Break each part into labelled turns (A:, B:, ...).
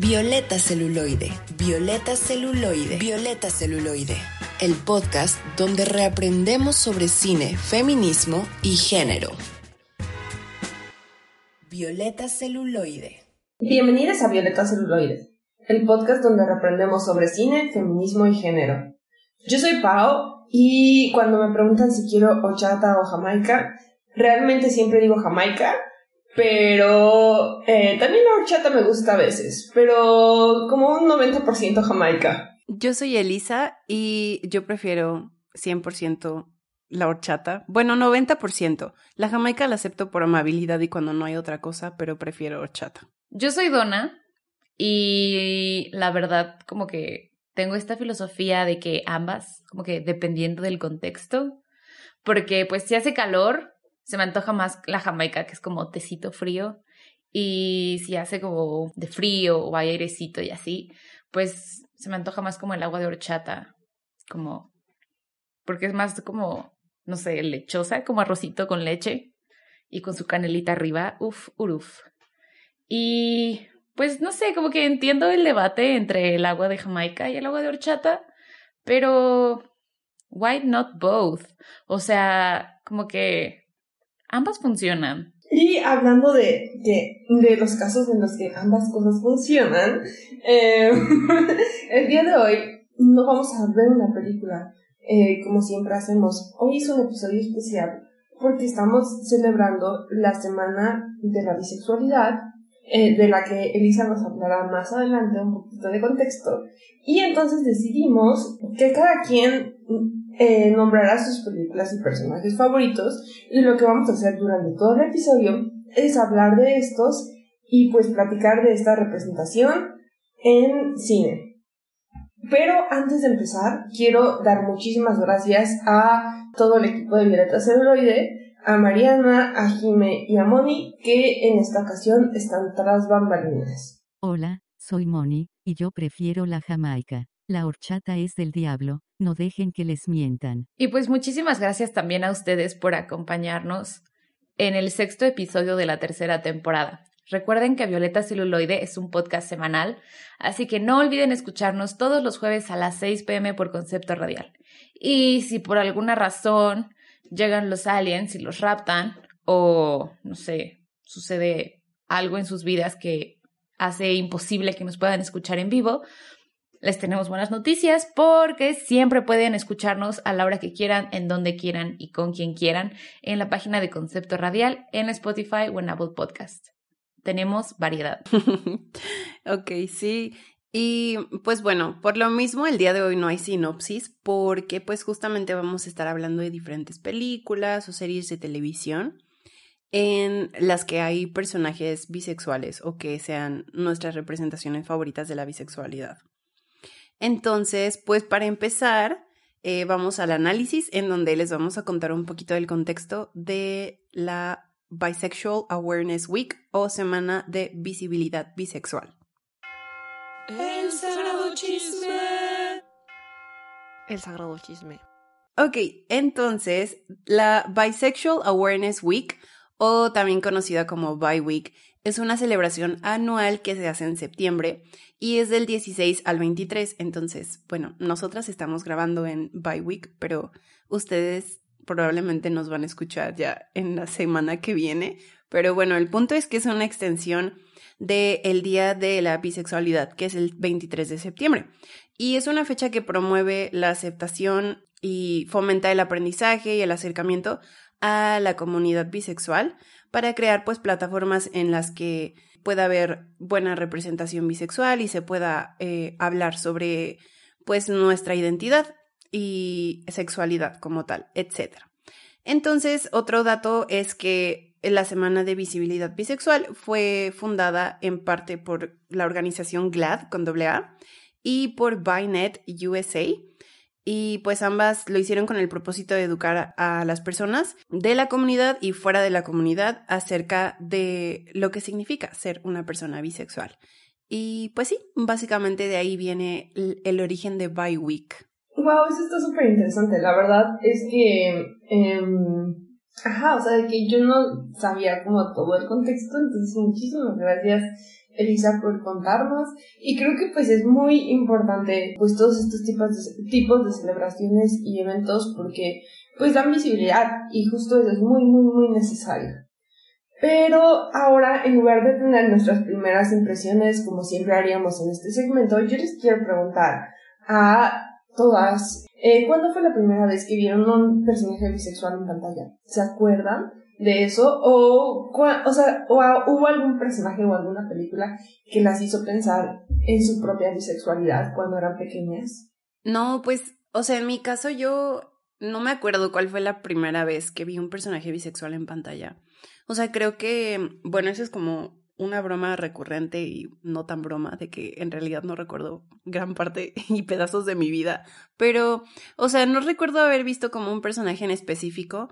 A: Violeta Celuloide, Violeta Celuloide, Violeta Celuloide, el podcast donde reaprendemos sobre cine, feminismo y género. Violeta Celuloide.
B: Bienvenidas a Violeta Celuloide, el podcast donde reaprendemos sobre cine, feminismo y género. Yo soy Pau y cuando me preguntan si quiero horchata o jamaica, realmente siempre digo jamaica pero eh, también la horchata me gusta a veces, pero como un 90% jamaica.
C: Yo soy Elisa y yo prefiero 100% la horchata. Bueno, 90%. La jamaica la acepto por amabilidad y cuando no hay otra cosa, pero prefiero horchata.
D: Yo soy Donna y la verdad como que tengo esta filosofía de que ambas, como que dependiendo del contexto, porque pues si hace calor, se me antoja más la jamaica, que es como tecito frío. Y si hace como de frío o hay airecito y así, pues se me antoja más como el agua de horchata, como, porque es más como, no sé, lechosa, como arrocito con leche y con su canelita arriba, uf, uruf. Y pues no sé, como que entiendo el debate entre el agua de Jamaica y el agua de horchata, pero why not both? O sea, como que ambas funcionan.
B: Y hablando de, de, los casos en los que ambas cosas funcionan, eh, el día de hoy no vamos a ver una película eh, como siempre hacemos. Hoy es un episodio especial porque estamos celebrando la semana de la bisexualidad, eh, de la que Elisa nos hablará más adelante un poquito de contexto. Y entonces decidimos que cada quien eh, nombrará sus películas y personajes favoritos y lo que vamos a hacer durante todo el episodio es hablar de estos y pues platicar de esta representación en cine. Pero antes de empezar, quiero dar muchísimas gracias a todo el equipo de Violeta Celuloide, a Mariana, a Jime y a Moni, que en esta ocasión están tras bambalinas.
E: Hola, soy Moni, y yo prefiero la Jamaica. La horchata es del diablo, no dejen que les mientan.
D: Y pues muchísimas gracias también a ustedes por acompañarnos en el sexto episodio de la tercera temporada. Recuerden que Violeta Celuloide es un podcast semanal, así que no olviden escucharnos todos los jueves a las 6 pm por concepto radial. Y si por alguna razón llegan los aliens y los raptan, o no sé, sucede algo en sus vidas que hace imposible que nos puedan escuchar en vivo, les tenemos buenas noticias porque siempre pueden escucharnos a la hora que quieran, en donde quieran y con quien quieran en la página de Concepto Radial, en Spotify o en Apple Podcast. Tenemos variedad.
C: ok, sí. Y pues bueno, por lo mismo el día de hoy no hay sinopsis porque pues justamente vamos a estar hablando de diferentes películas o series de televisión en las que hay personajes bisexuales o que sean nuestras representaciones favoritas de la bisexualidad. Entonces, pues para empezar, eh, vamos al análisis en donde les vamos a contar un poquito del contexto de la Bisexual Awareness Week o Semana de Visibilidad Bisexual.
F: El sagrado chisme.
G: El sagrado chisme.
C: Ok, entonces la Bisexual Awareness Week, o también conocida como Bi Week, es una celebración anual que se hace en septiembre y es del 16 al 23. Entonces, bueno, nosotras estamos grabando en By Week, pero ustedes probablemente nos van a escuchar ya en la semana que viene. Pero bueno, el punto es que es una extensión del el Día de la Bisexualidad, que es el 23 de septiembre. Y es una fecha que promueve la aceptación y fomenta el aprendizaje y el acercamiento a la comunidad bisexual para crear pues plataformas en las que pueda haber buena representación bisexual y se pueda eh, hablar sobre pues nuestra identidad y sexualidad como tal, etc. Entonces, otro dato es que la Semana de Visibilidad Bisexual fue fundada en parte por la organización GLAD con AA y por Binet USA, y pues ambas lo hicieron con el propósito de educar a las personas de la comunidad y fuera de la comunidad acerca de lo que significa ser una persona bisexual. Y pues sí, básicamente de ahí viene el, origen de Bi Week.
B: Wow, eso está súper interesante. La verdad es que em, Ajá, o sea, que yo no sabía como todo el contexto, entonces muchísimas gracias Elisa por contarnos y creo que pues es muy importante pues todos estos tipos de, tipos de celebraciones y eventos porque pues dan visibilidad y justo eso es muy muy muy necesario. Pero ahora, en lugar de tener nuestras primeras impresiones, como siempre haríamos en este segmento, yo les quiero preguntar a todas, eh, ¿cuándo fue la primera vez que vieron un personaje bisexual en pantalla? ¿Se acuerdan de eso? ¿O, o sea, o hubo algún personaje o alguna película que las hizo pensar en su propia bisexualidad cuando eran pequeñas?
C: No, pues, o sea, en mi caso yo no me acuerdo cuál fue la primera vez que vi un personaje bisexual en pantalla. O sea, creo que, bueno, eso es como una broma recurrente y no tan broma, de que en realidad no recuerdo gran parte y pedazos de mi vida. Pero, o sea, no recuerdo haber visto como un personaje en específico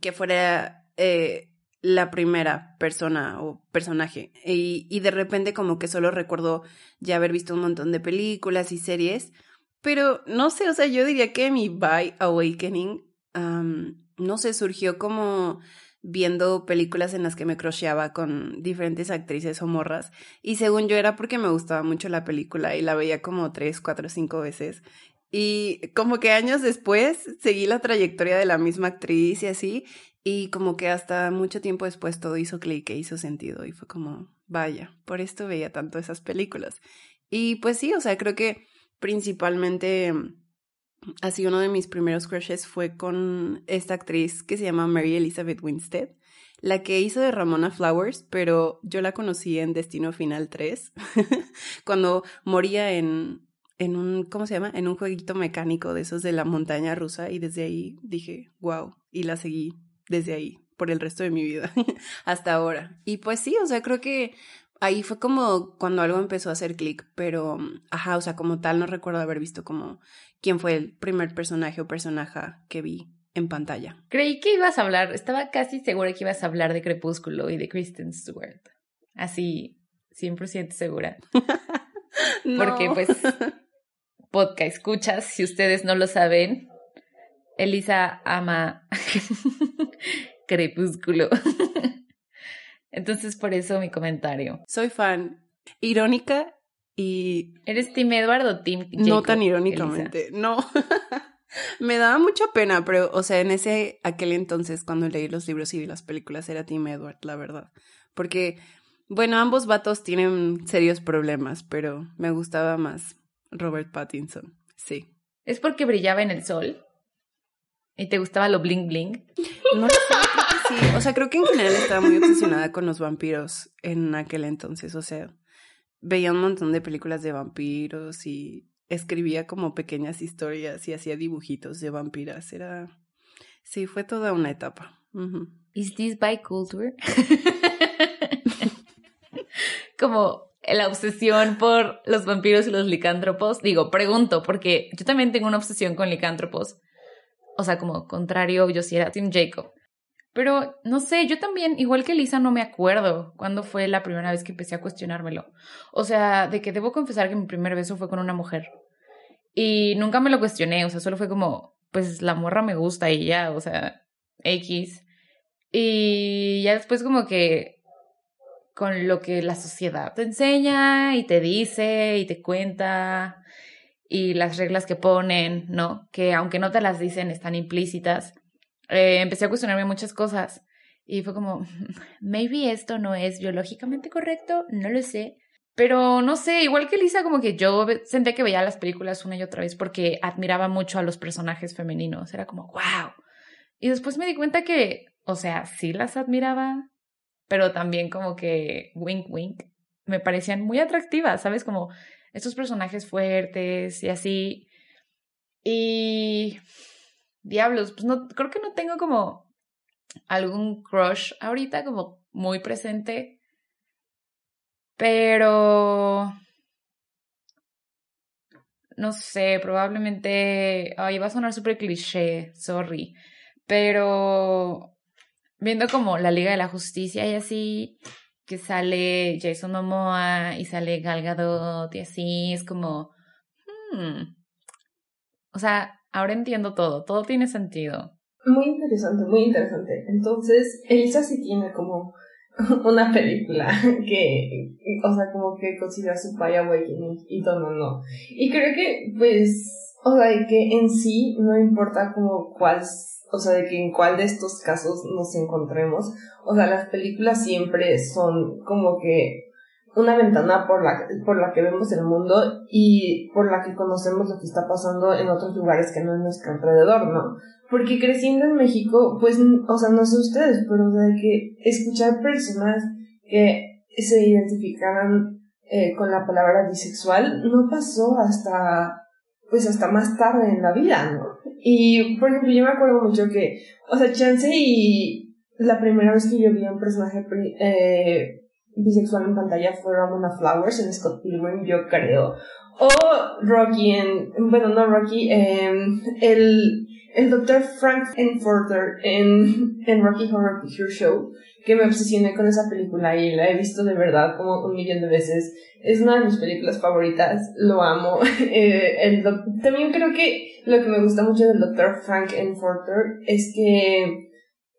C: que fuera eh, la primera persona o personaje. Y, y de repente como que solo recuerdo ya haber visto un montón de películas y series. Pero no sé, o sea, yo diría que mi By Awakening, no sé, surgió como viendo películas en las que me crocheaba con diferentes actrices o morras. Y según yo era porque me gustaba mucho la película y la veía como tres, cuatro, cinco veces. Y como que años después seguí la trayectoria de la misma actriz y así. Y como que hasta mucho tiempo después todo hizo clic e hizo sentido. Y fue como, vaya, por esto veía tanto esas películas. Y pues sí, o sea, creo que principalmente Así uno de mis primeros crushes fue con esta actriz que se llama Mary Elizabeth Winstead, la que hizo de Ramona Flowers, pero yo la conocí en Destino Final 3, cuando moría en, en un, ¿cómo se llama? En un jueguito mecánico de esos de la montaña rusa y desde ahí dije, wow, y la seguí desde ahí por el resto de mi vida hasta ahora. Y pues sí, o sea, creo que ahí fue como cuando algo empezó a hacer clic, pero, ajá, o sea, como tal no recuerdo haber visto como quién fue el primer personaje o personaje que vi en pantalla.
D: Creí que ibas a hablar, estaba casi segura que ibas a hablar de Crepúsculo y de Kristen Stewart. Así, 100% segura. Porque pues, podcast escuchas, si ustedes no lo saben, Elisa ama Crepúsculo. Entonces, por eso mi comentario.
C: Soy fan. Irónica y...
D: ¿Eres Team Edward o Jacob,
C: No tan irónicamente, no. Me daba mucha pena, pero, o sea, en ese, aquel entonces, cuando leí los libros y vi las películas, era Team Edward, la verdad. Porque, bueno, ambos vatos tienen serios problemas, pero me gustaba más Robert Pattinson, sí.
D: ¿Es porque brillaba en el sol? ¿Y te gustaba lo bling bling?
C: No sé, sí. O sea, creo que en general estaba muy obsesionada con los vampiros en aquel entonces. O sea, veía un montón de películas de vampiros y escribía como pequeñas historias y hacía dibujitos de vampiras. Era. Sí, fue toda una etapa.
D: ¿Is this by culture? como la obsesión por los vampiros y los licántropos. Digo, pregunto, porque yo también tengo una obsesión con licántropos. O sea, como contrario, yo sí era Tim Jacob. Pero no sé, yo también, igual que Lisa, no me acuerdo cuándo fue la primera vez que empecé a cuestionármelo. O sea, de que debo confesar que mi primer beso fue con una mujer. Y nunca me lo cuestioné, o sea, solo fue como, pues la morra me gusta y ya, o sea, X. Y ya después como que con lo que la sociedad te enseña y te dice y te cuenta y las reglas que ponen, ¿no? Que aunque no te las dicen, están implícitas eh, empecé a cuestionarme muchas cosas y fue como, maybe esto no es biológicamente correcto, no lo sé. Pero no sé, igual que Lisa, como que yo sentía que veía las películas una y otra vez porque admiraba mucho a los personajes femeninos. Era como, wow. Y después me di cuenta que, o sea, sí las admiraba, pero también como que, wink, wink, me parecían muy atractivas, ¿sabes? Como estos personajes fuertes y así. Y diablos, pues no, creo que no tengo como algún crush ahorita como muy presente, pero no sé, probablemente, ay, va a sonar súper cliché, sorry, pero viendo como la Liga de la Justicia y así, que sale Jason Momoa y sale Gal Gadot y así, es como, hmm. o sea, ahora entiendo todo, todo tiene sentido.
B: Muy interesante, muy interesante. Entonces, Elisa sí tiene como una película que, o sea, como que considera su Pie Awakening y todo no. Y creo que, pues, o sea, que en sí no importa como cuál, o sea, de que en cuál de estos casos nos encontremos. O sea, las películas siempre son como que una ventana por la, por la que vemos el mundo y por la que conocemos lo que está pasando en otros lugares que no es nuestro alrededor, ¿no? Porque creciendo en México, pues, o sea, no sé ustedes, pero de que escuchar personas que se identificaran eh, con la palabra bisexual no pasó hasta, pues, hasta más tarde en la vida, ¿no? Y, por ejemplo, yo me acuerdo mucho que, o sea, Chance y la primera vez que yo vi a un personaje eh, bisexual en pantalla fue Ramona Flowers en Scott Pilgrim, yo creo. O Rocky en, bueno, no Rocky, em, el, el Dr. Frank Enforter en, en Rocky Horror Picture Show, que me obsesioné con esa película y la he visto de verdad como un millón de veces. Es una de mis películas favoritas, lo amo. Eh, el también creo que lo que me gusta mucho del Dr. Frank Enforter es que,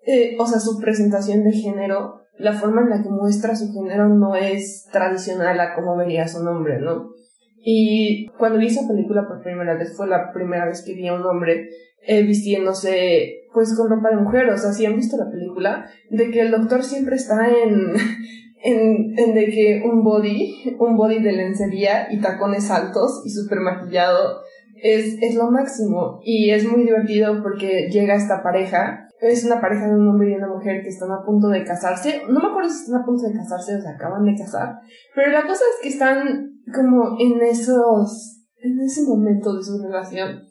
B: eh, o sea, su presentación de género la forma en la que muestra su género no es tradicional a como vería su nombre, ¿no? Y cuando vi esa película por primera vez, fue la primera vez que vi a un hombre eh, vistiéndose pues con ropa de mujer, o sea, si han visto la película, de que el doctor siempre está en, en, en de que un body, un body de lencería y tacones altos y súper maquillado es, es lo máximo y es muy divertido porque llega esta pareja es una pareja de un hombre y una mujer que están a punto de casarse. No me acuerdo si están a punto de casarse o se acaban de casar. Pero la cosa es que están como en esos, en ese momento de su relación.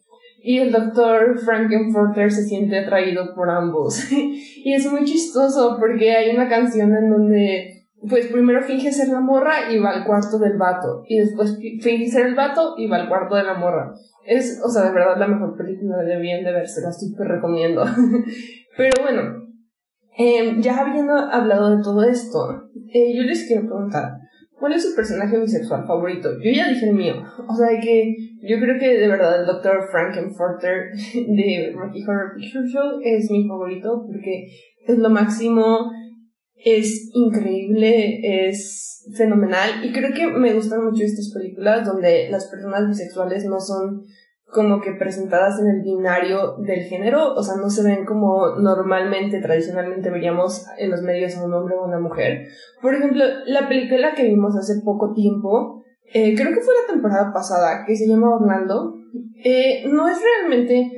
B: Y el doctor Frankenfurter se siente atraído por ambos. y es muy chistoso porque hay una canción en donde pues primero finge ser la morra y va al cuarto del vato. Y después finge ser el vato y va al cuarto de la morra. Es, o sea, de verdad la mejor película de bien de verse, la súper recomiendo. Pero bueno, em, ya habiendo hablado de todo esto, eh, yo les quiero preguntar, ¿cuál es su personaje bisexual favorito? Yo ya dije el mío. O sea, que yo creo que de verdad el Dr. Frankenfurter de Rocky Horror Picture Show es mi favorito porque es lo máximo es increíble, es fenomenal y creo que me gustan mucho estas películas donde las personas bisexuales no son como que presentadas en el binario del género, o sea, no se ven como normalmente, tradicionalmente veríamos en los medios a un hombre o una mujer. Por ejemplo, la película que vimos hace poco tiempo, eh, creo que fue la temporada pasada, que se llama Orlando, eh, no es realmente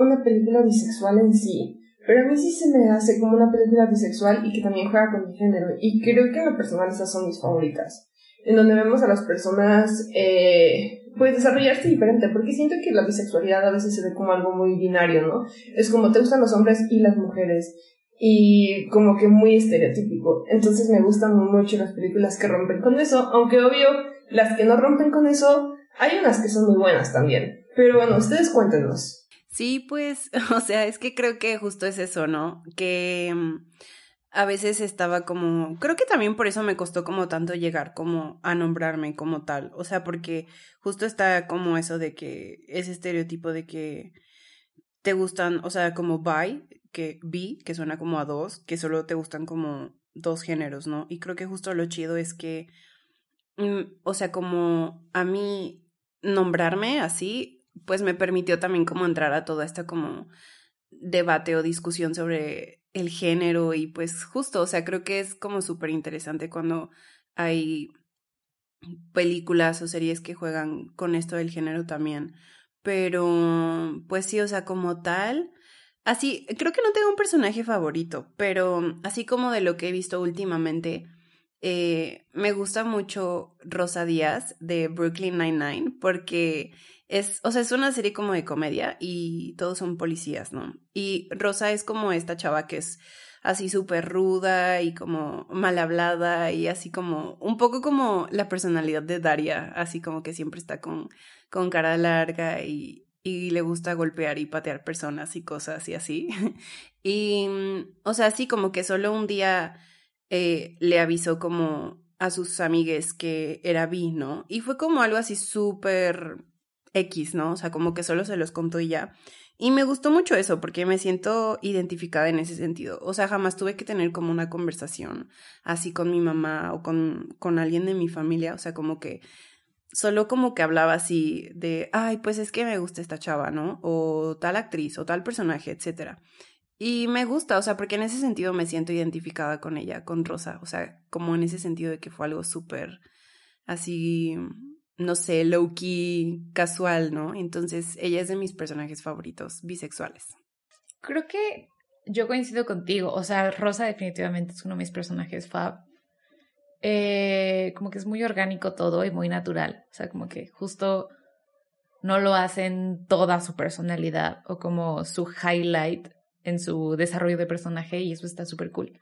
B: una película bisexual en sí, pero a mí sí se me hace como una película bisexual y que también juega con mi género. Y creo que en lo personal esas son mis favoritas. En donde vemos a las personas eh, pues desarrollarse diferente. Porque siento que la bisexualidad a veces se ve como algo muy binario, ¿no? Es como te gustan los hombres y las mujeres. Y como que muy estereotípico. Entonces me gustan mucho las películas que rompen con eso. Aunque obvio, las que no rompen con eso, hay unas que son muy buenas también. Pero bueno, ustedes cuéntenos.
C: Sí, pues, o sea, es que creo que justo es eso, ¿no? Que mm, a veces estaba como, creo que también por eso me costó como tanto llegar como a nombrarme como tal, o sea, porque justo está como eso de que ese estereotipo de que te gustan, o sea, como bi, que bi, que suena como a dos, que solo te gustan como dos géneros, ¿no? Y creo que justo lo chido es que, mm, o sea, como a mí nombrarme así pues me permitió también como entrar a toda esta como debate o discusión sobre el género y pues justo, o sea, creo que es como súper interesante cuando hay películas o series que juegan con esto del género también. Pero, pues sí, o sea, como tal, así, creo que no tengo un personaje favorito, pero así como de lo que he visto últimamente, eh, me gusta mucho Rosa Díaz de Brooklyn Nine-Nine porque es, o sea, es una serie como de comedia y todos son policías, ¿no? Y Rosa es como esta chava que es así súper ruda y como mal hablada y así como un poco como la personalidad de Daria, así como que siempre está con, con cara larga y, y le gusta golpear y patear personas y cosas y así. y, o sea, así como que solo un día eh, le avisó como a sus amigues que era bi, ¿no? Y fue como algo así súper X, ¿no? O sea, como que solo se los contó y ya. Y me gustó mucho eso porque me siento identificada en ese sentido. O sea, jamás tuve que tener como una conversación así con mi mamá o con, con alguien de mi familia. O sea, como que solo como que hablaba así de, ay, pues es que me gusta esta chava, ¿no? O tal actriz o tal personaje, etcétera. Y me gusta, o sea, porque en ese sentido me siento identificada con ella, con Rosa. O sea, como en ese sentido de que fue algo súper así no sé, low-key, casual, ¿no? Entonces, ella es de mis personajes favoritos bisexuales.
D: Creo que yo coincido contigo. O sea, Rosa definitivamente es uno de mis personajes fab. Eh, como que es muy orgánico todo y muy natural. O sea, como que justo no lo hacen toda su personalidad o como su highlight en su desarrollo de personaje y eso está súper cool.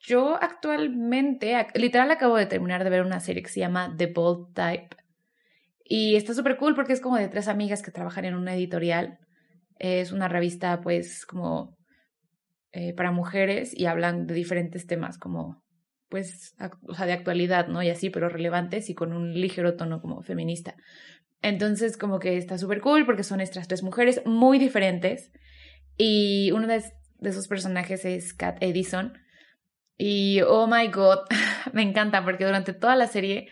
D: Yo actualmente, literal acabo de terminar de ver una serie que se llama The Bold Type y está súper cool porque es como de tres amigas que trabajan en una editorial. Es una revista pues como eh, para mujeres y hablan de diferentes temas como pues, o sea, de actualidad, ¿no? Y así, pero relevantes y con un ligero tono como feminista. Entonces, como que está súper cool porque son estas tres mujeres muy diferentes. Y uno de, de esos personajes es Kat Edison. Y, oh my god, me encanta porque durante toda la serie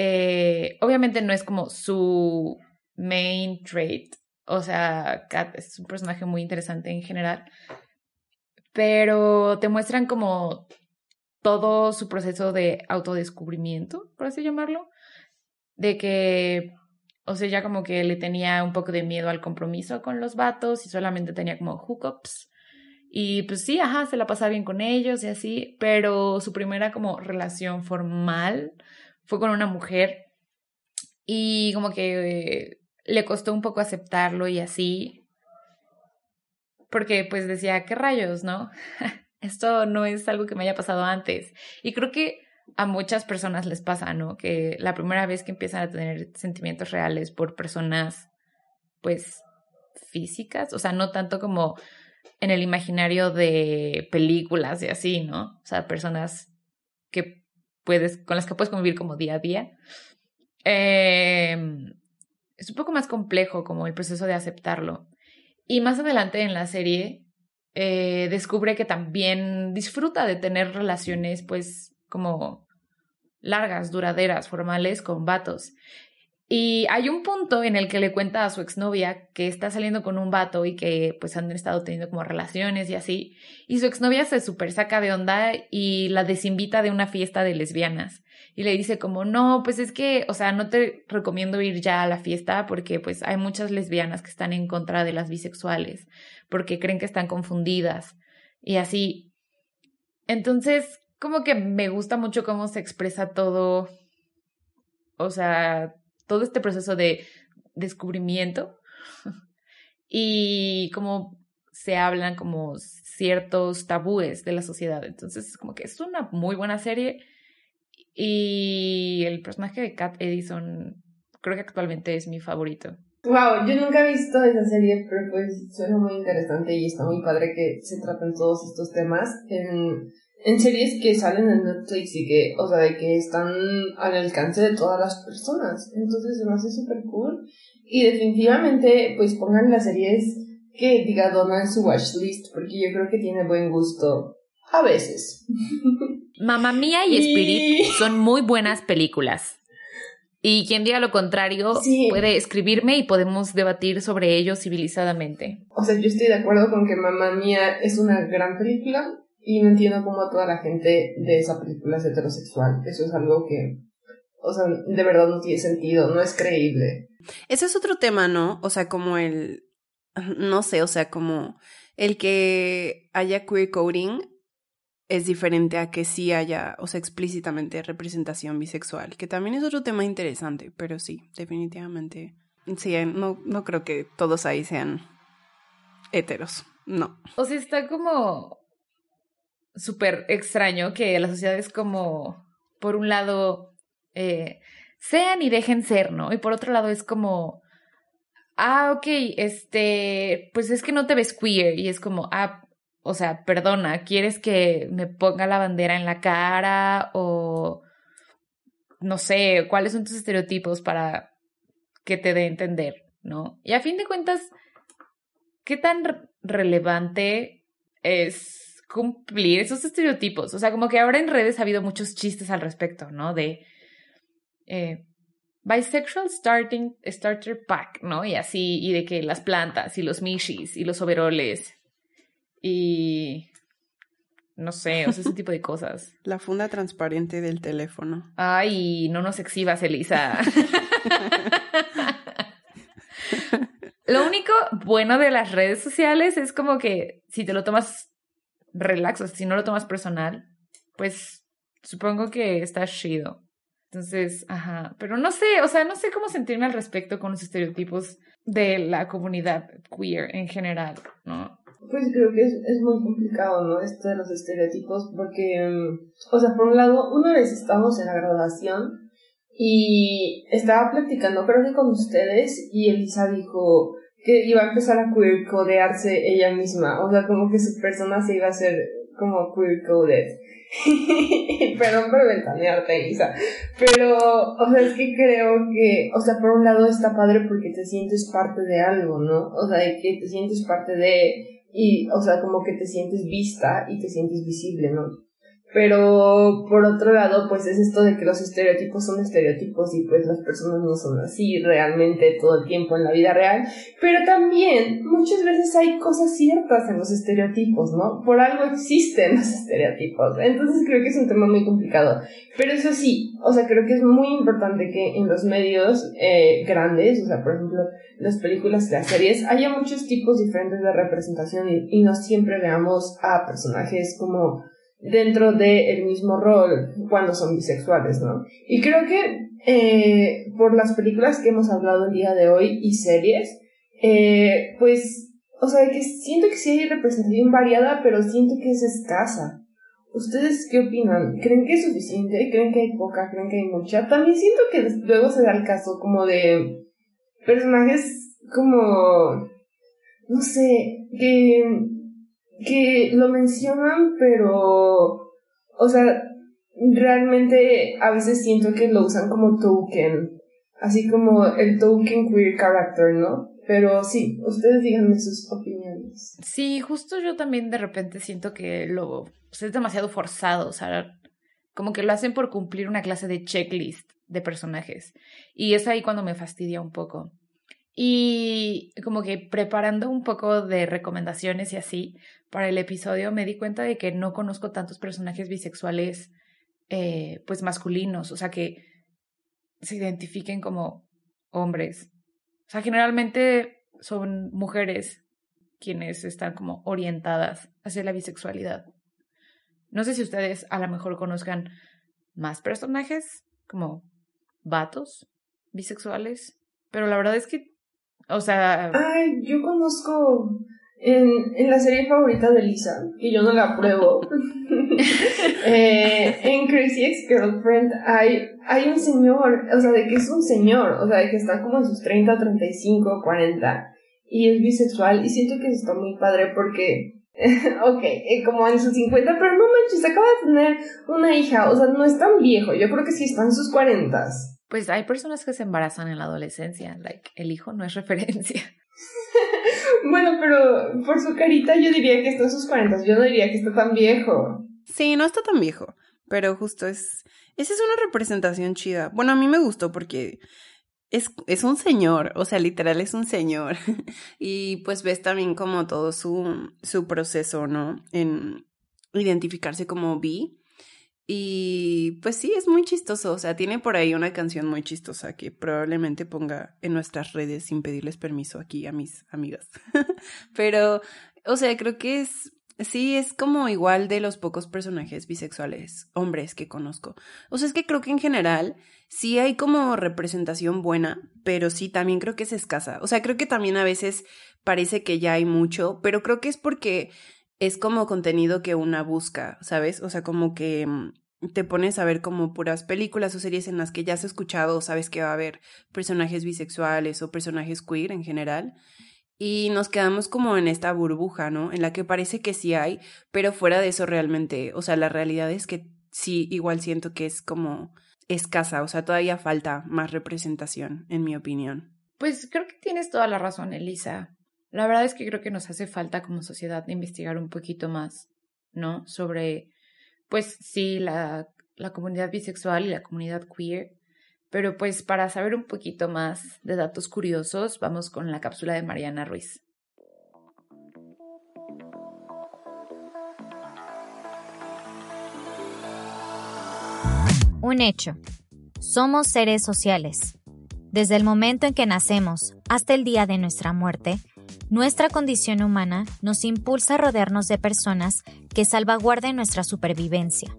D: eh, obviamente no es como su main trait. O sea, Kat es un personaje muy interesante en general. Pero te muestran como todo su proceso de autodescubrimiento, por así llamarlo. De que, o sea, ya como que le tenía un poco de miedo al compromiso con los vatos y solamente tenía como hookups. Y pues sí, ajá, se la pasaba bien con ellos y así, pero su primera como relación formal fue con una mujer y como que le costó un poco aceptarlo y así, porque pues decía, ¿qué rayos, no? Esto no es algo que me haya pasado antes. Y creo que a muchas personas les pasa, ¿no? Que la primera vez que empiezan a tener sentimientos reales por personas, pues, físicas, o sea, no tanto como en el imaginario de películas y así, ¿no? O sea, personas que puedes, con las que puedes convivir como día a día. Em, es un poco más complejo como el proceso de aceptarlo. Y más adelante en la serie eh, descubre que también disfruta de tener relaciones pues como largas, duraderas, formales con vatos. Y hay un punto en el que le cuenta a su exnovia que está saliendo con un vato y que pues han estado teniendo como relaciones y así. Y su exnovia se super saca de onda y la desinvita de una fiesta de lesbianas. Y le dice como, no, pues es que, o sea, no te recomiendo ir ya a la fiesta porque pues hay muchas lesbianas que están en contra de las bisexuales porque creen que están confundidas y así. Entonces, como que me gusta mucho cómo se expresa todo. O sea, todo este proceso de descubrimiento y cómo se hablan como ciertos tabúes de la sociedad. Entonces, como que es una muy buena serie y el personaje de Kat Edison creo que actualmente es mi favorito.
B: Wow, yo nunca he visto esa serie, pero pues suena muy interesante y está muy padre que se traten todos estos temas. En en series que salen en Netflix y que, o sea, de que están al alcance de todas las personas. Entonces se me hace súper cool. Y definitivamente, pues pongan las series que diga Donna en su watchlist, porque yo creo que tiene buen gusto. A veces.
D: Mamma Mía y Spirit son muy buenas películas. Y quien diga lo contrario puede escribirme y podemos debatir sobre ello civilizadamente.
B: O sea, yo estoy de acuerdo con que Mamma Mía es una gran película, y no entiendo cómo toda la gente de esa película es heterosexual. Eso es algo que, o sea, de verdad no tiene sentido, no es creíble.
C: Ese es otro tema, ¿no? O sea, como el, no sé, o sea, como el que haya queer coding es diferente a que sí haya, o sea, explícitamente representación bisexual, que también es otro tema interesante, pero sí, definitivamente. Sí, no, no creo que todos ahí sean heteros, no.
D: O sea, está como súper extraño que la sociedad es como, por un lado, eh, sean y dejen ser, ¿no? Y por otro lado es como, ah, ok, este, pues es que no te ves queer y es como, ah, o sea, perdona, ¿quieres que me ponga la bandera en la cara o no sé, cuáles son tus estereotipos para que te dé entender, ¿no? Y a fin de cuentas, ¿qué tan relevante es cumplir esos estereotipos? O sea, como que ahora en redes ha habido muchos chistes al respecto, ¿no? De eh, bisexual starting, starter pack, ¿no? Y así, y de que las plantas y los mishis y los overoles y no sé, o sea, ese tipo de cosas.
C: La funda transparente del teléfono.
D: Ay, no nos exhibas, Elisa. Lo único bueno de las redes sociales es como que si te lo tomas relax, o si no lo tomas personal, pues supongo que está chido. Entonces, ajá, pero no sé, o sea, no sé cómo sentirme al respecto con los estereotipos de la comunidad queer en general, ¿no?
B: Pues creo que es, es muy complicado, ¿no? Esto de los estereotipos, porque, mm, o sea, por un lado, una vez estábamos en la graduación y estaba platicando, creo que con ustedes, y Elisa dijo que iba a empezar a queer codearse ella misma, o sea, como que su persona se iba a hacer como queer coded. Perdón por ventanearte, Elisa. Pero, o sea, es que creo que, o sea, por un lado está padre porque te sientes parte de algo, ¿no? O sea, que te sientes parte de, y, o sea, como que te sientes vista y te sientes visible, ¿no? Pero por otro lado, pues es esto de que los estereotipos son estereotipos y pues las personas no son así realmente todo el tiempo en la vida real. Pero también muchas veces hay cosas ciertas en los estereotipos, ¿no? Por algo existen los estereotipos. Entonces creo que es un tema muy complicado. Pero eso sí, o sea, creo que es muy importante que en los medios eh, grandes, o sea, por ejemplo, las películas y las series, haya muchos tipos diferentes de representación y, y no siempre veamos a personajes como dentro del mismo rol cuando son bisexuales, ¿no? Y creo que eh, por las películas que hemos hablado el día de hoy y series, eh, pues, o sea, que siento que sí hay representación variada, pero siento que es escasa. ¿Ustedes qué opinan? ¿Creen que es suficiente? ¿Creen que hay poca? ¿Creen que hay mucha? También siento que luego se da el caso como de personajes como, no sé, que que lo mencionan, pero, o sea, realmente a veces siento que lo usan como token, así como el token queer character, ¿no? Pero sí, ustedes díganme sus opiniones.
D: Sí, justo yo también de repente siento que lo pues, es demasiado forzado, o sea, como que lo hacen por cumplir una clase de checklist de personajes. Y es ahí cuando me fastidia un poco. Y como que preparando un poco de recomendaciones y así para el episodio me di cuenta de que no conozco tantos personajes bisexuales eh, pues masculinos, o sea que se identifiquen como hombres. O sea, generalmente son mujeres quienes están como orientadas hacia la bisexualidad. No sé si ustedes a lo mejor conozcan más personajes como vatos bisexuales, pero la verdad es que o sea.
B: Ay, yo conozco en, en la serie favorita de Lisa, que yo no la apruebo. eh, en Crazy Ex Girlfriend hay, hay un señor, o sea, de que es un señor, o sea, de que está como en sus 30, 35, 40 y es bisexual y siento que está muy padre porque ok, eh, como en sus 50, pero no manches, acaba de tener una hija, o sea, no es tan viejo, yo creo que sí está en sus 40.
D: Pues hay personas que se embarazan en la adolescencia, like, el hijo no es referencia.
B: bueno, pero por su carita yo diría que está en sus 40, yo no diría que está tan viejo.
C: Sí, no está tan viejo, pero justo es... Esa es una representación chida. Bueno, a mí me gustó porque es, es un señor, o sea, literal es un señor. y pues ves también como todo su, su proceso, ¿no? En identificarse como bi y pues sí, es muy chistoso. O sea, tiene por ahí una canción muy chistosa que probablemente ponga en nuestras redes sin pedirles permiso aquí a mis amigas. Pero, o sea, creo que es, sí, es como igual de los pocos personajes bisexuales, hombres que conozco. O sea, es que creo que en general sí hay como representación buena, pero sí también creo que es escasa. O sea, creo que también a veces parece que ya hay mucho, pero creo que es porque es como contenido que una busca, ¿sabes? O sea, como que mm, te pones a ver como puras películas o series en las que ya has escuchado o sabes que va a haber personajes bisexuales o personajes queer en general. Y nos quedamos como en esta burbuja, ¿no? En la que parece que sí hay, pero fuera de eso realmente, o sea, la realidad es que sí, igual siento que es como escasa, o sea, todavía falta más representación, en mi opinión.
D: Pues creo que tienes toda la razón, Elisa. La verdad es que creo que nos hace falta como sociedad investigar un poquito más, ¿no? Sobre, pues sí, la, la comunidad bisexual y la comunidad queer. Pero pues para saber un poquito más de datos curiosos, vamos con la cápsula de Mariana Ruiz.
H: Un hecho. Somos seres sociales. Desde el momento en que nacemos hasta el día de nuestra muerte, nuestra condición humana nos impulsa a rodearnos de personas que salvaguarden nuestra supervivencia.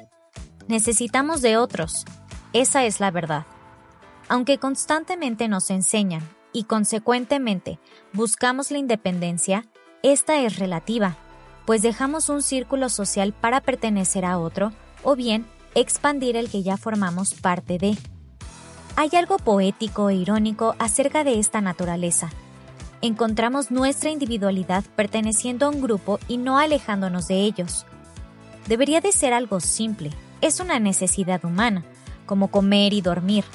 H: Necesitamos de otros, esa es la verdad. Aunque constantemente nos enseñan y consecuentemente buscamos la independencia, esta es relativa, pues dejamos un círculo social para pertenecer a otro o bien expandir el que ya formamos parte de. Hay algo poético e irónico acerca de esta naturaleza. Encontramos nuestra individualidad perteneciendo a un grupo y no alejándonos de ellos. Debería de ser algo simple, es una necesidad humana, como comer y dormir.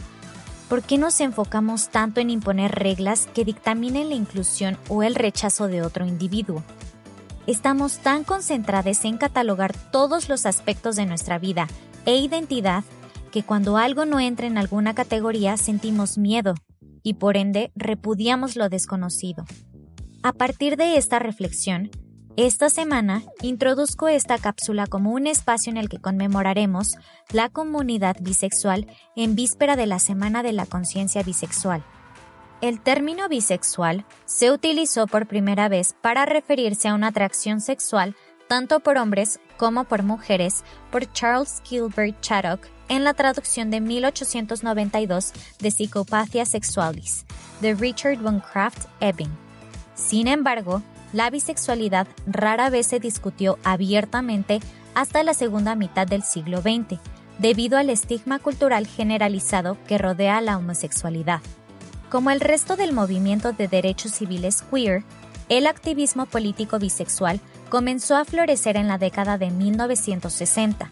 H: ¿Por qué nos enfocamos tanto en imponer reglas que dictaminen la inclusión o el rechazo de otro individuo? Estamos tan concentrados en catalogar todos los aspectos de nuestra vida e identidad que cuando algo no entra en alguna categoría sentimos miedo y por ende repudiamos lo desconocido. A partir de esta reflexión, esta semana introduzco esta cápsula como un espacio en el que conmemoraremos la comunidad bisexual en víspera de la Semana de la Conciencia Bisexual. El término bisexual se utilizó por primera vez para referirse a una atracción sexual tanto por hombres como por mujeres, por Charles Gilbert Chaddock en la traducción de 1892 de Psychopathia Sexualis, de Richard von Kraft Ebing. Sin embargo, la bisexualidad rara vez se discutió abiertamente hasta la segunda mitad del siglo XX, debido al estigma cultural generalizado que rodea a la homosexualidad. Como el resto del movimiento de derechos civiles queer, el activismo político bisexual comenzó a florecer en la década de 1960.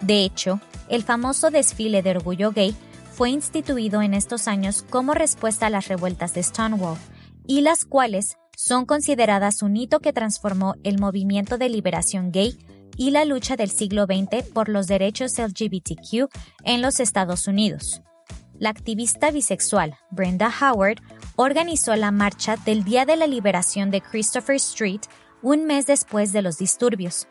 H: De hecho, el famoso desfile de orgullo gay fue instituido en estos años como respuesta a las revueltas de Stonewall, y las cuales son consideradas un hito que transformó el movimiento de liberación gay y la lucha del siglo XX por los derechos LGBTQ en los Estados Unidos. La activista bisexual Brenda Howard organizó la marcha del Día de la Liberación de Christopher Street un mes después de los disturbios.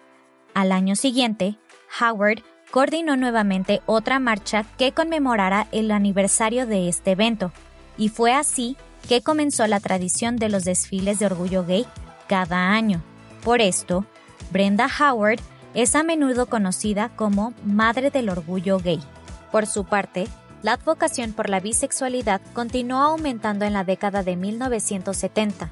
H: Al año siguiente, Howard coordinó nuevamente otra marcha que conmemorara el aniversario de este evento, y fue así que comenzó la tradición de los desfiles de orgullo gay cada año. Por esto, Brenda Howard es a menudo conocida como Madre del Orgullo Gay. Por su parte, la advocación por la bisexualidad continuó aumentando en la década de 1970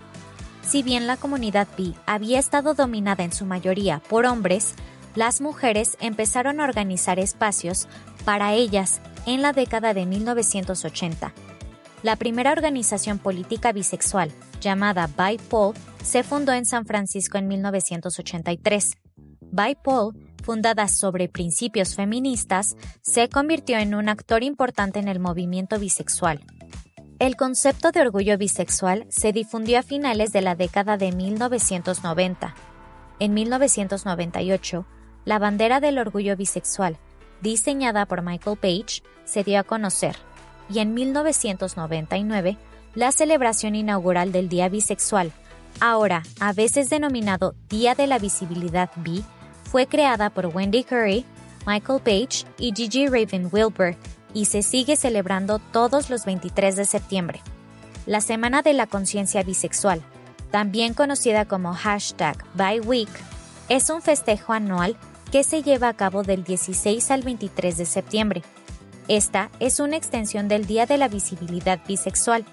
H: si bien la comunidad bi había estado dominada en su mayoría por hombres, las mujeres empezaron a organizar espacios para ellas en la década de 1980. La primera organización política bisexual, llamada BIPOL, se fundó en San Francisco en 1983. BIPOL, fundada sobre principios feministas, se convirtió en un actor importante en el movimiento bisexual. El concepto de orgullo bisexual se difundió a finales de la década de 1990. En 1998, la bandera del orgullo bisexual, diseñada por Michael Page, se dio a conocer, y en 1999, la celebración inaugural del Día Bisexual, ahora a veces denominado Día de la Visibilidad Bi, fue creada por Wendy Curry, Michael Page y Gigi Raven Wilbur y se sigue celebrando todos los 23 de septiembre. La Semana de la Conciencia Bisexual, también conocida como hashtag ByWeek, es un festejo anual que se lleva a cabo del 16 al 23 de septiembre. Esta es una extensión del Día de la Visibilidad Bisexual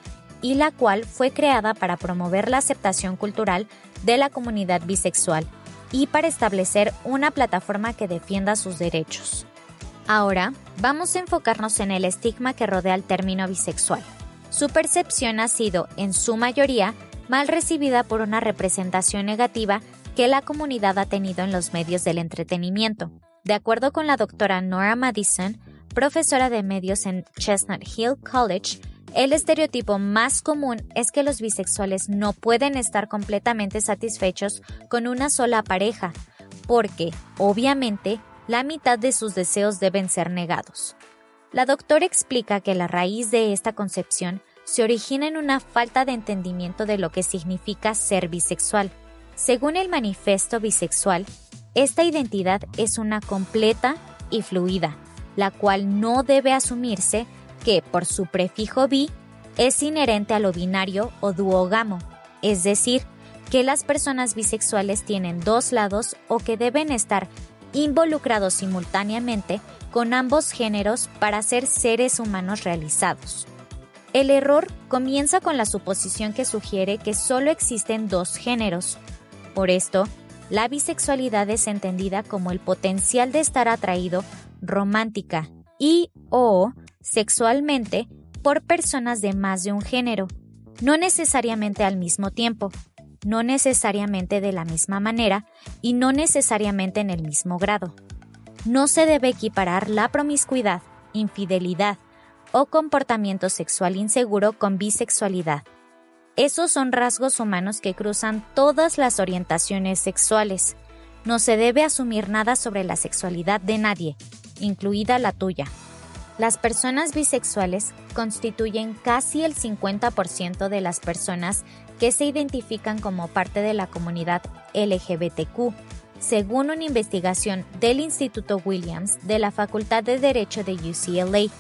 H: y la cual fue creada para promover la aceptación cultural de la comunidad bisexual y para establecer una plataforma que defienda sus derechos. Ahora, vamos a enfocarnos en el estigma que rodea el término bisexual. Su percepción ha sido, en su mayoría, mal recibida por una representación negativa que la comunidad ha tenido en los medios del entretenimiento. De acuerdo con la doctora Nora Madison, profesora de medios en Chestnut Hill College, El estereotipo más común es que los bisexuales no pueden estar completamente satisfechos con una sola pareja, porque, obviamente, la mitad de sus deseos deben ser negados. La doctora explica que la raíz de esta concepción se origina en una falta de entendimiento de lo que significa ser bisexual. Según el manifiesto bisexual, esta identidad es una completa y fluida, la cual no debe asumirse que por su prefijo bi es inherente a lo binario o duógamo, es decir, que las personas bisexuales tienen dos lados o que deben estar involucrados simultáneamente con ambos géneros para ser seres humanos realizados. El error comienza con la suposición que sugiere que solo existen dos géneros. Por esto, la bisexualidad es entendida como el potencial de estar atraído romántica y o sexualmente por personas de más de un género, no necesariamente al mismo tiempo, no necesariamente de la misma manera y no necesariamente en el mismo grado. No se debe equiparar la promiscuidad, infidelidad o comportamiento sexual inseguro con bisexualidad. Esos son rasgos humanos que cruzan todas las orientaciones sexuales. No se debe asumir nada sobre la sexualidad de nadie, incluida la tuya. Las personas bisexuales constituyen casi el 50% de las personas que se identifican como parte de la comunidad LGBTQ, según una investigación del Instituto Williams de la Facultad de Derecho de UCLA.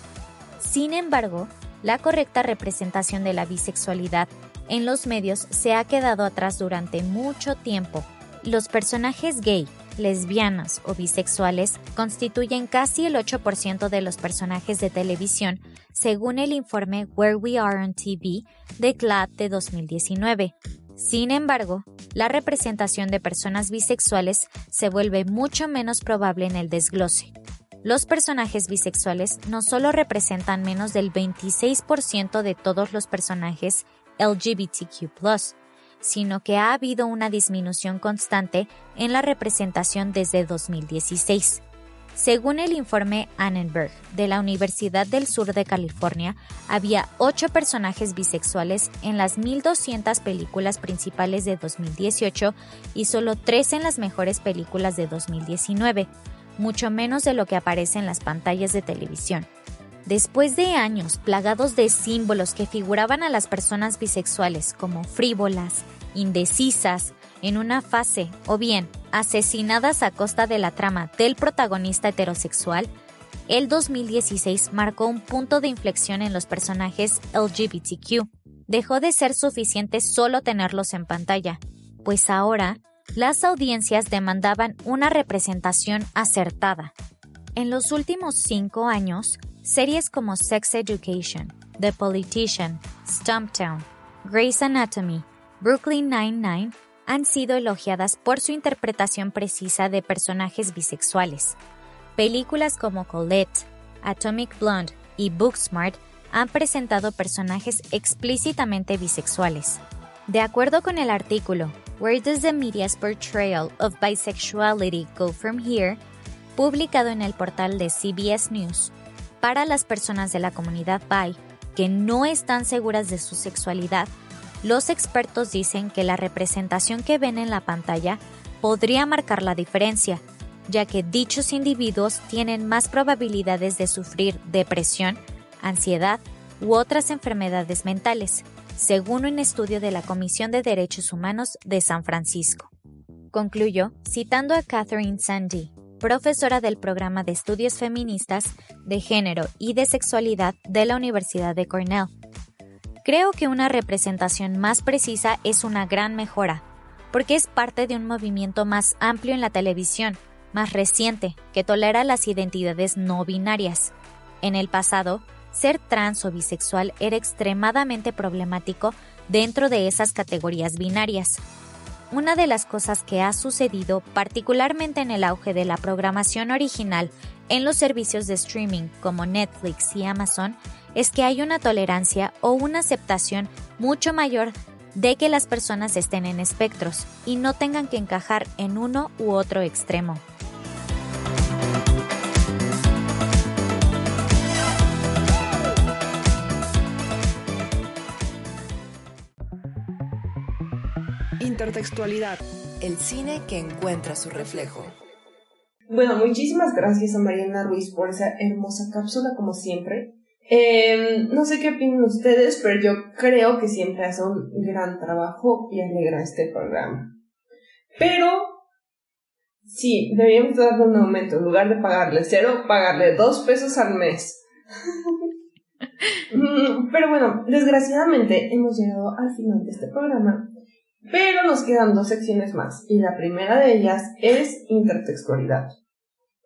H: Sin embargo, la correcta representación de la bisexualidad en los medios se ha quedado atrás durante mucho tiempo. Los personajes gay lesbianas o bisexuales constituyen casi el 8% de los personajes de televisión, según el informe Where We Are on TV de CLAD de 2019. Sin embargo, la representación de personas bisexuales se vuelve mucho menos probable en el desglose. Los personajes bisexuales no solo representan menos del 26% de todos los personajes LGBTQ, sino que ha habido una disminución constante en la representación desde 2016. Según el informe Annenberg de la Universidad del Sur de California, había ocho personajes bisexuales en las 1.200 películas principales de 2018 y solo tres en las mejores películas de 2019, mucho menos de lo que aparece en las pantallas de televisión. Después de años plagados de símbolos que figuraban a las personas bisexuales como frívolas, indecisas, en una fase o bien asesinadas a costa de la trama del protagonista heterosexual, el 2016 marcó un punto de inflexión en los personajes LGBTQ. Dejó de ser suficiente solo tenerlos en pantalla, pues ahora las audiencias demandaban una representación acertada. En los últimos cinco años, Series como Sex Education, The Politician, Stumptown, Grey's Anatomy, Brooklyn Nine-Nine han sido elogiadas por su interpretación precisa de personajes bisexuales. Películas como Colette, Atomic Blonde y Booksmart han presentado personajes explícitamente bisexuales. De acuerdo con el artículo Where Does the Media's Portrayal of Bisexuality Go From Here? publicado en el portal de CBS News, para las personas de la comunidad bi que no están seguras de su sexualidad, los expertos dicen que la representación que ven en la pantalla podría marcar la diferencia, ya que dichos individuos tienen más probabilidades de sufrir depresión, ansiedad u otras enfermedades mentales, según un estudio de la Comisión de Derechos Humanos de San Francisco. Concluyo citando a Catherine Sandy, profesora del programa de estudios feministas de género y de sexualidad de la Universidad de Cornell. Creo que una representación más precisa es una gran mejora, porque es parte de un movimiento más amplio en la televisión, más reciente, que tolera las identidades no binarias. En el pasado, ser trans o bisexual era extremadamente problemático dentro de esas categorías binarias. Una de las cosas que ha sucedido, particularmente en el auge de la programación original en los servicios de streaming como Netflix y Amazon, es que hay una tolerancia o una aceptación mucho mayor de que las personas estén en espectros y no tengan que encajar en uno u otro extremo.
A: Intertextualidad. El cine que encuentra su reflejo.
B: Bueno, muchísimas gracias a Mariana Ruiz por esa hermosa cápsula, como siempre. Eh, no sé qué opinan ustedes, pero yo creo que siempre hace un gran trabajo y alegra este programa. Pero, sí, deberíamos darle un aumento. En lugar de pagarle cero, pagarle dos pesos al mes. Mm, pero bueno, desgraciadamente hemos llegado al final de este programa. Pero nos quedan dos secciones más, y la primera de ellas es intertextualidad.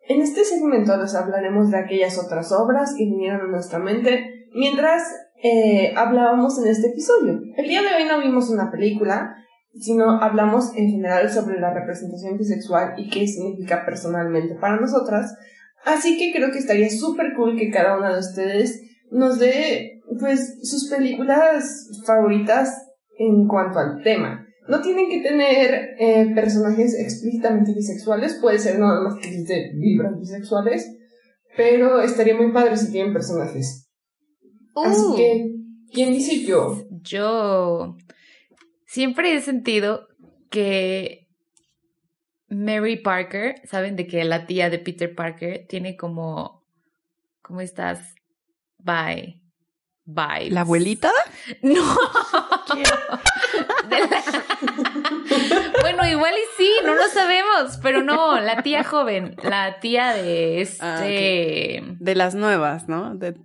B: En este segmento les hablaremos de aquellas otras obras que vinieron a nuestra mente mientras eh, hablábamos en este episodio. El día de hoy no vimos una película, sino hablamos en general sobre la representación bisexual y qué significa personalmente para nosotras. Así que creo que estaría súper cool que cada una de ustedes nos dé pues sus películas favoritas en cuanto al tema. No tienen que tener eh, personajes explícitamente bisexuales, puede ser nada más que de vibras bisexuales, pero estaría muy padre si tienen personajes. Así
D: Uh.
B: que, ¿quién dice yo?
D: Yo siempre he sentido que Mary Parker, saben de que la tía de Peter Parker tiene como, ¿cómo estás? Bye. Bye.
C: ¿La abuelita?
D: No. La- bueno, igual y sí, no lo sabemos, pero no, la tía joven, la tía de este...
C: Ah, De las nuevas, ¿no? De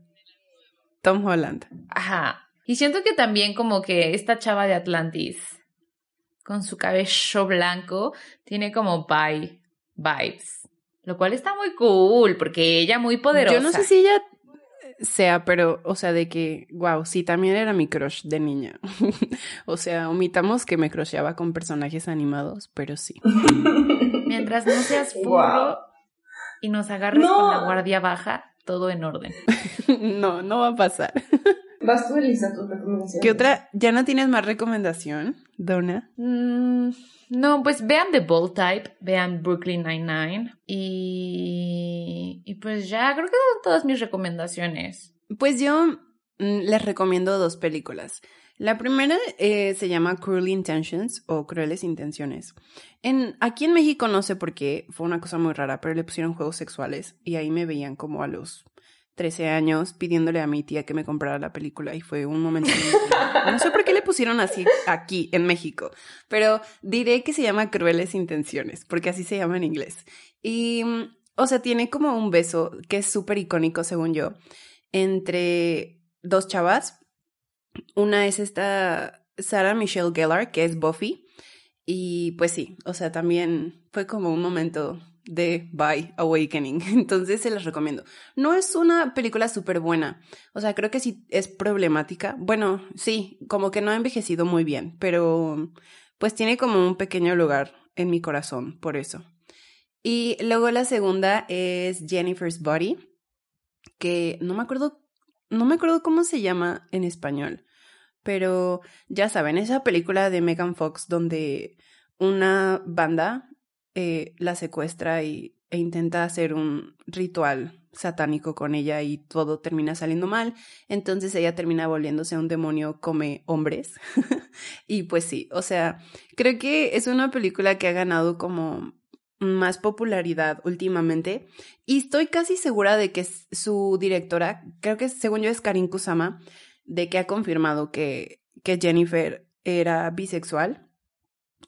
C: Tom Holland.
D: Ajá. Y siento que también como que esta chava de Atlantis, con su cabello blanco, tiene como bye vibes. Lo cual está muy cool, porque ella muy poderosa.
C: Yo no sé si ella sea, pero, o sea, de que, wow, sí, también era mi crush de niña. o sea, omitamos que me crusheaba con personajes animados, pero sí.
D: Mientras no seas furro
B: Wow.
D: y nos agarres
B: No.
D: con la guardia baja, todo en orden.
C: no, no va a pasar.
B: Vas tú, Elisa, tus recomendaciones.
C: ¿Qué otra? ¿Ya no tienes más recomendación, Donna?
D: Mm, no, pues vean The Bold Type, vean Brooklyn Nine-Nine y, y pues ya creo que son todas mis recomendaciones.
C: Pues yo mm, les recomiendo dos películas. La primera eh, se llama Cruel Intentions o Crueles Intenciones. En, aquí en México no sé por qué, fue una cosa muy rara, pero le pusieron juegos sexuales y ahí me veían como a los 13 años pidiéndole a mi tía que me comprara la película y fue un momento... No sé por qué le pusieron así aquí en México, pero diré que se llama Crueles Intenciones, porque así se llama en inglés. Y, mm, o sea, tiene como un beso que es súper icónico según yo, entre dos chavas. Una es esta Sarah Michelle Gellar, que es Buffy. Y pues sí, o sea, también fue como un momento de Bye Awakening. Entonces se las recomiendo. No es una película súper buena. O sea, creo que sí es problemática. Bueno, sí, como que no ha envejecido muy bien, pero pues tiene como un pequeño lugar en mi corazón por eso. Y luego la segunda es Jennifer's Body, que no me acuerdo, no me acuerdo cómo se llama en español, pero ya saben, esa película de Megan Fox donde una banda eh, la secuestra y, e intenta hacer un ritual satánico con ella y todo termina saliendo mal, entonces ella termina volviéndose un demonio come hombres. y pues sí, o sea, creo que es una película que ha ganado como más popularidad últimamente y estoy casi segura de que su directora, creo que según yo es Karin Kusama, de que ha confirmado que, que Jennifer era bisexual.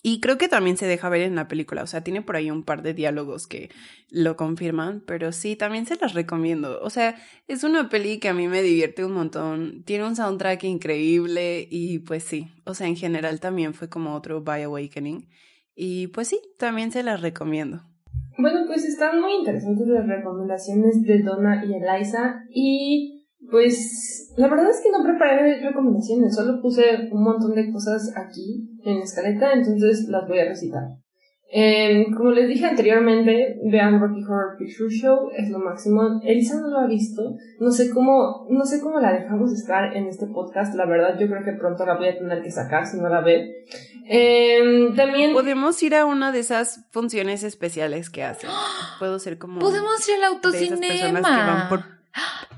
C: Y creo que también se deja ver en la película, o sea, tiene por ahí un par de diálogos que lo confirman, pero sí, también se las recomiendo. O sea, es una peli que a mí me divierte un montón, tiene un soundtrack increíble y pues sí, o sea, en general también fue como otro By Awakening. Y pues sí, también se las recomiendo.
B: Bueno, pues están muy interesantes las recomendaciones de Donna y Eliza. Y pues la verdad es que no preparé recomendaciones, solo puse un montón de cosas aquí en la escaleta, entonces las voy a recitar. Eh, como les dije anteriormente, vean Rocky Horror Picture Show, es lo máximo. Elisa no lo ha visto, no sé cómo, no sé cómo la dejamos estar en este podcast, la verdad yo creo que pronto la voy a tener que sacar si no la ve. Eh, también
C: Podemos ir a una de esas funciones especiales que hacen. Puedo ser como
D: Podemos ir al
C: de esas personas que van
D: autocinema.
C: por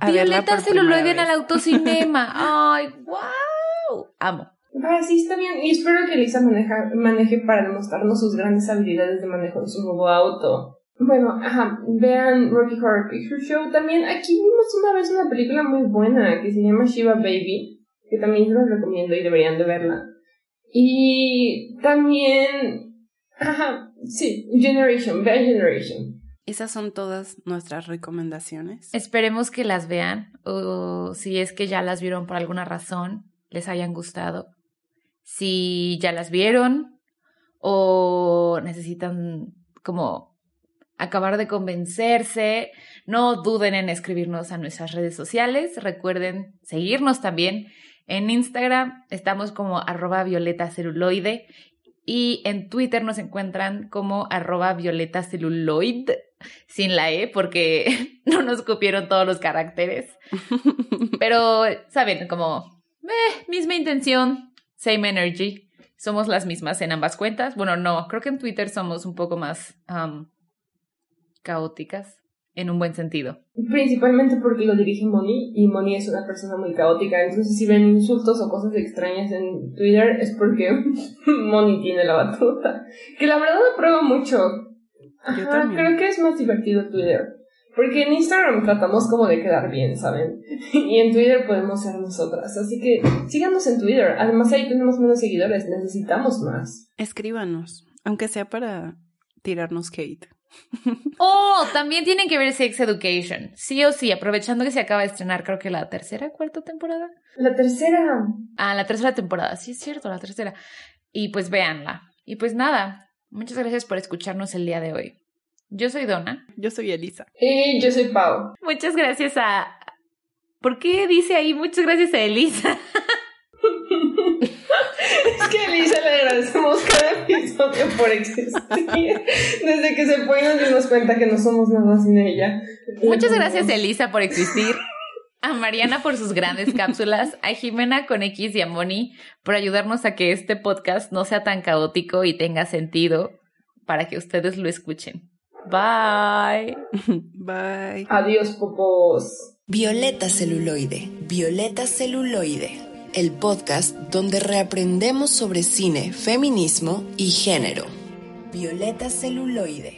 C: a
D: Violeta
C: por
D: celuloide en
C: vez.
D: autocinema. Ay, wow. Amo.
B: Ah, sí, está bien. Y espero que Lisa maneja, maneje para demostrarnos sus grandes habilidades de manejo de su nuevo auto. Bueno, ajá, vean Rocky Horror Picture Show. También aquí vimos una vez una película muy buena que se llama Shiva Baby, que también se los recomiendo y deberían de verla. Y también, ajá, sí, Generation, vean Generation.
C: Esas son todas nuestras recomendaciones.
D: Esperemos que las vean o si es que ya las vieron por alguna razón, les hayan gustado. Si ya las vieron o necesitan como acabar de convencerse, no duden en escribirnos a nuestras redes sociales. Recuerden seguirnos también en Instagram. Estamos como arroba violeta celuloide y en Twitter nos encuentran como arroba violeta sin la E porque no nos cupieron todos los caracteres. Pero, saben, como eh, misma intención, same energy. Somos las mismas en ambas cuentas. Bueno, no, creo que en Twitter somos un poco más um, caóticas en un buen sentido.
B: Principalmente porque lo dirige Moni y Moni es una persona muy caótica. Entonces, si ven insultos o cosas extrañas en Twitter es porque Moni tiene la batuta. Que la verdad apruebo mucho. Ajá, creo que es más divertido Twitter. Porque en Instagram tratamos como de quedar bien, ¿saben? Y en Twitter podemos ser nosotras. Así que síganos en Twitter. Además ahí tenemos menos seguidores. Necesitamos más.
C: Escríbanos. Aunque sea para tirarnos hate.
D: Oh, también tienen que ver Sex Education. Sí o sí, aprovechando que se acaba de estrenar, creo que la tercera, cuarta temporada.
B: La tercera.
D: Ah, la tercera temporada. Sí, es cierto, la tercera. Y pues véanla. Y pues nada, muchas gracias por escucharnos el día de hoy. Yo soy Donna.
C: Yo soy Elisa.
B: Y yo soy Pau.
D: Muchas gracias a... ¿Por qué dice ahí muchas gracias a Elisa?
B: es que a Elisa le agradecemos cada episodio por existir. Desde que se fue nos dimos cuenta que no somos nada sin ella.
D: Muchas gracias a Elisa por existir. A Mariana por sus grandes cápsulas, a Jimena con X y a Moni por ayudarnos a que este podcast no sea tan caótico y tenga sentido para que ustedes lo escuchen. Bye.
C: Bye.
B: Adiós, popos.
A: Violeta celuloide. Violeta celuloide. El podcast donde reaprendemos sobre cine, feminismo y género. Violeta celuloide.